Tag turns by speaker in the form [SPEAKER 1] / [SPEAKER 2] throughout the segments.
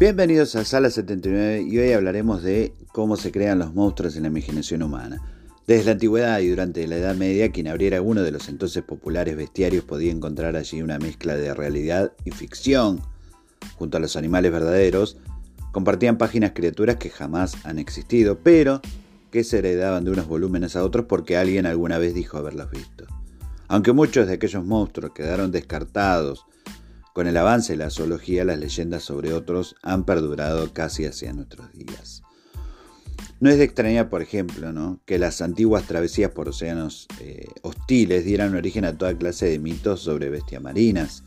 [SPEAKER 1] Bienvenidos a Sala 79 y hoy hablaremos de cómo se crean los monstruos en la imaginación humana. Desde la antigüedad y durante la Edad Media, quien abriera uno de los entonces populares bestiarios podía encontrar allí una mezcla de realidad y ficción. Junto a los animales verdaderos, compartían páginas criaturas que jamás han existido, pero que se heredaban de unos volúmenes a otros porque alguien alguna vez dijo haberlos visto. Aunque muchos de aquellos monstruos quedaron descartados con el avance de la zoología, las leyendas sobre otros han perdurado casi hacia nuestros días. No es de extrañar, por ejemplo, ¿no? que las antiguas travesías por océanos eh, hostiles dieran origen a toda clase de mitos sobre bestias marinas.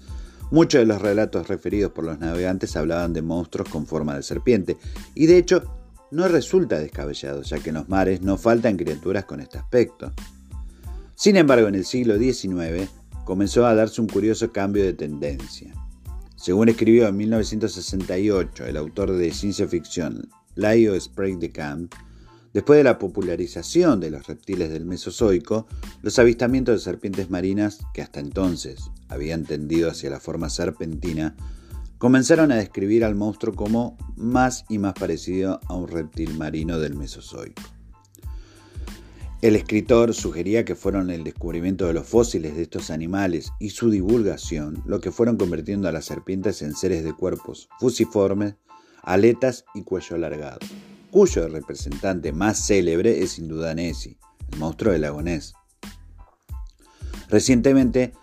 [SPEAKER 1] Muchos de los relatos referidos por los navegantes hablaban de monstruos con forma de serpiente, y de hecho no resulta descabellado, ya que en los mares no faltan criaturas con este aspecto. Sin embargo, en el siglo XIX, comenzó a darse un curioso cambio de tendencia. Según escribió en 1968 el autor de ciencia ficción Leo Sprague de Camp, después de la popularización de los reptiles del Mesozoico, los avistamientos de serpientes marinas, que hasta entonces habían tendido hacia la forma serpentina, comenzaron a describir al monstruo como más y más parecido a un reptil marino del Mesozoico. El escritor sugería que fueron el descubrimiento de los fósiles de estos animales y su divulgación lo que fueron convirtiendo a las serpientes en seres de cuerpos fusiformes, aletas y cuello alargado, cuyo representante más célebre es sin duda Nessie, el monstruo del lago. Recientemente,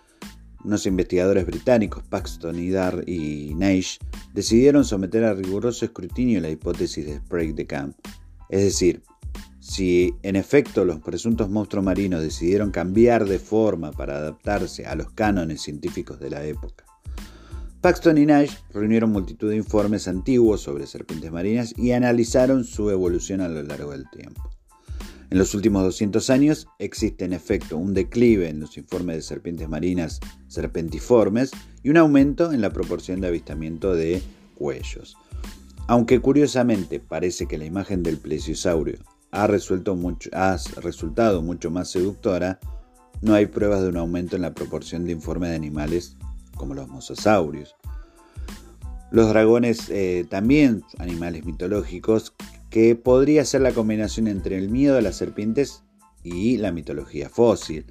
[SPEAKER 1] unos investigadores británicos, Paxton y Dar y Naish, decidieron someter a riguroso escrutinio la hipótesis de Sprague de Camp, es decir, si en efecto los presuntos monstruos marinos decidieron cambiar de forma para adaptarse a los cánones científicos de la época. Paxton y Nash reunieron multitud de informes antiguos sobre serpientes marinas y analizaron su evolución a lo largo del tiempo. En los últimos 200 años existe en efecto un declive en los informes de serpientes marinas serpentiformes y un aumento en la proporción de avistamiento de cuellos. Aunque curiosamente parece que la imagen del plesiosaurio ha, resultado mucho más seductora, no hay pruebas de un aumento en la proporción de informes de animales como los mosasaurios. Los dragones eh, también animales mitológicos que podría ser la combinación entre el miedo a las serpientes y la mitología fósil.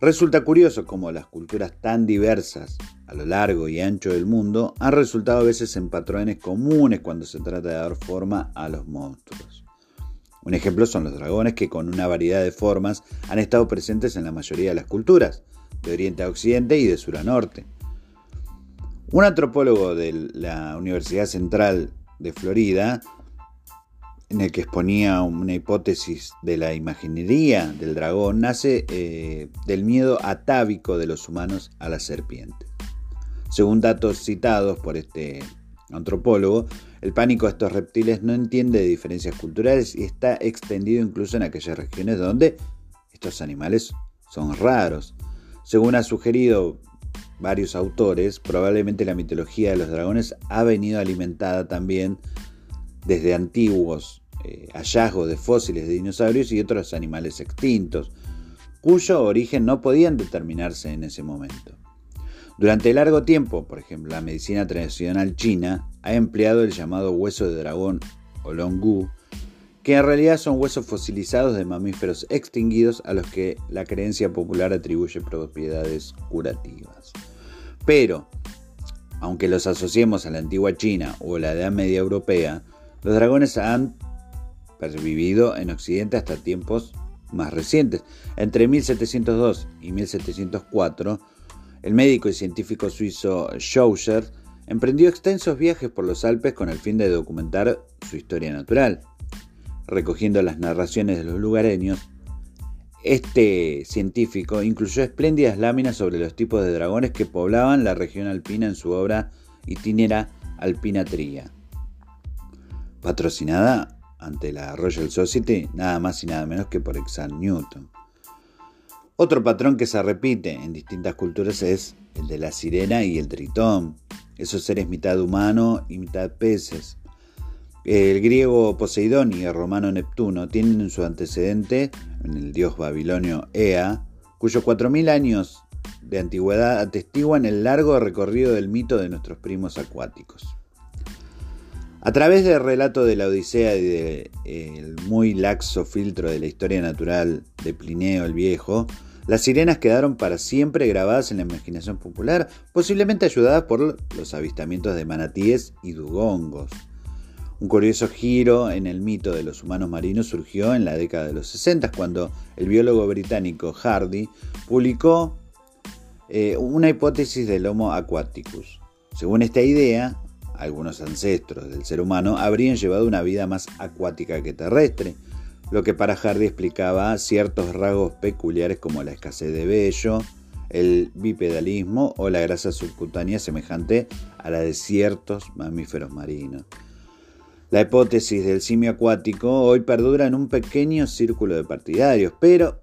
[SPEAKER 1] Resulta curioso cómo las culturas tan diversas a lo largo y ancho del mundo han resultado a veces en patrones comunes cuando se trata de dar forma a los monstruos. Un ejemplo son los dragones que con una variedad de formas han estado presentes en la mayoría de las culturas, de oriente a occidente y de sur a norte. Un antropólogo de la Universidad Central de Florida, en el que exponía una hipótesis de la imaginería del dragón, nace eh, del miedo atávico de los humanos a la serpiente. Según datos citados por este antropólogo, el pánico a estos reptiles no entiende de diferencias culturales y está extendido incluso en aquellas regiones donde estos animales son raros. Según ha sugerido varios autores, probablemente la mitología de los dragones ha venido alimentada también desde antiguos eh, hallazgos de fósiles de dinosaurios y otros animales extintos, cuyo origen no podían determinarse en ese momento. Durante largo tiempo, por ejemplo, la medicina tradicional china ha empleado el llamado hueso de dragón o longu, que en realidad son huesos fosilizados de mamíferos extinguidos a los que la creencia popular atribuye propiedades curativas. Pero, aunque los asociemos a la antigua China o la Edad Media Europea, los dragones han pervivido en Occidente hasta tiempos más recientes. Entre 1702 y 1704, el médico y científico suizo Schauser emprendió extensos viajes por los Alpes con el fin de documentar su historia natural. Recogiendo las narraciones de los lugareños, este científico incluyó espléndidas láminas sobre los tipos de dragones que poblaban la región alpina en su obra Itinera Alpina Tria, patrocinada ante la Royal Society nada más y nada menos que por Isaac Newton. Otro patrón que se repite en distintas culturas es el de la sirena y el tritón, esos seres mitad humano y mitad peces. El griego Poseidón y el romano Neptuno tienen su antecedente en el dios babilonio Ea, cuyos 4.000 años de antigüedad atestiguan el largo recorrido del mito de nuestros primos acuáticos. A través del relato de la Odisea y del muy laxo filtro de la historia natural de Plineo el Viejo, las sirenas quedaron para siempre grabadas en la imaginación popular, posiblemente ayudadas por los avistamientos de manatíes y dugongos. Un curioso giro en el mito de los humanos marinos surgió en la década de los 60, cuando el biólogo británico Hardy publicó eh, una hipótesis del Homo aquaticus. Según esta idea, algunos ancestros del ser humano habrían llevado una vida más acuática que terrestre, lo que para Hardy explicaba ciertos rasgos peculiares como la escasez de vello, el bipedalismo o la grasa subcutánea semejante a la de ciertos mamíferos marinos. La hipótesis del simio acuático hoy perdura en un pequeño círculo de partidarios, pero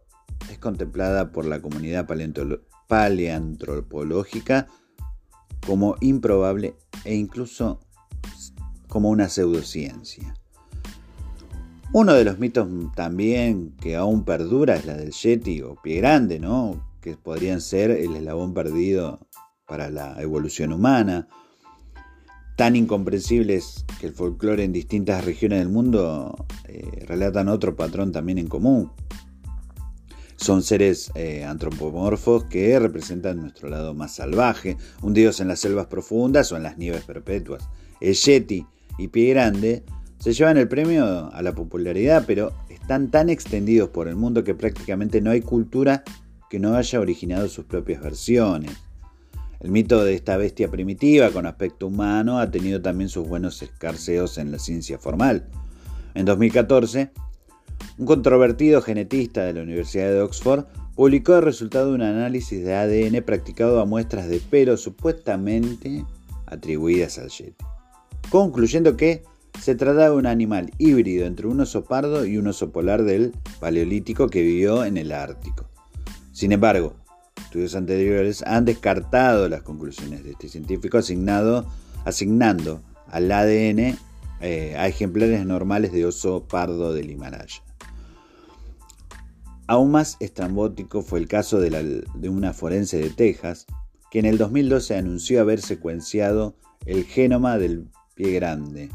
[SPEAKER 1] es contemplada por la comunidad paleantropológica como improbable e incluso como una pseudociencia. Uno de los mitos también que aún perdura es la del Yeti o pie grande, ¿no? que podrían ser el eslabón perdido para la evolución humana. Tan incomprensibles que el folclore en distintas regiones del mundo eh, relatan otro patrón también en común, son seres eh, antropomorfos que representan nuestro lado más salvaje, hundidos en las selvas profundas o en las nieves perpetuas. El Yeti y Pie Grande se llevan el premio a la popularidad, pero están tan extendidos por el mundo que prácticamente no hay cultura que no haya originado sus propias versiones. El mito de esta bestia primitiva con aspecto humano ha tenido también sus buenos escarceos en la ciencia formal. En 2014, un controvertido genetista de la Universidad de Oxford publicó el resultado de un análisis de ADN practicado a muestras de pelo supuestamente atribuidas al Yeti, concluyendo que se trataba de un animal híbrido entre un oso pardo y un oso polar del Paleolítico que vivió en el Ártico. Sin embargo, estudios anteriores han descartado las conclusiones de este científico asignado, asignando al ADN eh, a ejemplares normales de oso pardo del Himalaya. Aún más estrambótico fue el caso de, una forense de Texas, que en el 2012 anunció haber secuenciado el genoma del pie grande,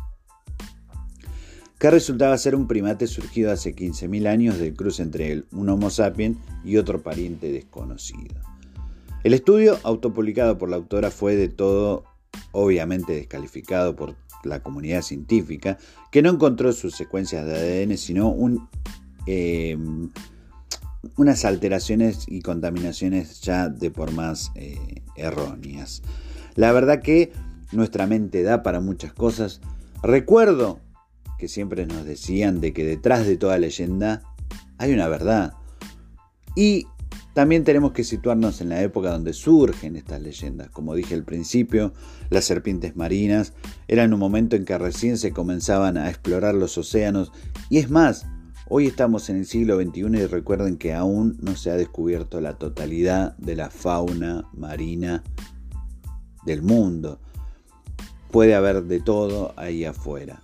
[SPEAKER 1] que resultaba ser un primate surgido hace 15.000 años del cruce entre un Homo sapiens y otro pariente desconocido. El estudio autopublicado por la autora fue de todo obviamente descalificado por la comunidad científica, que no encontró sus secuencias de ADN, sino em, unas alteraciones y contaminaciones ya de por más eh, erróneas. La verdad que nuestra mente da para muchas cosas. Recuerdo que siempre nos decían de que detrás de toda leyenda hay una verdad. Y también tenemos que situarnos en la época donde surgen estas leyendas. Como dije al principio, las serpientes marinas eran un momento en que recién se comenzaban a explorar los océanos. Y es más, Hoy estamos en el siglo XXI y recuerden que aún no se ha descubierto la totalidad de la fauna marina del mundo. Puede haber de todo ahí afuera.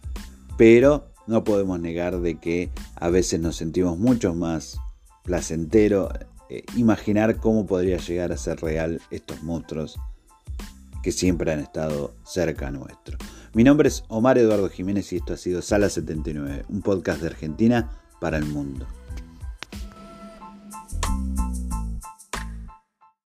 [SPEAKER 1] Pero no podemos negar de que a veces nos sentimos mucho más placentero eh, imaginar cómo podría llegar a ser real estos monstruos que siempre han estado cerca nuestro. Mi nombre es Omar Eduardo Jiménez y esto ha sido Sala 79, un podcast de Argentina para el mundo.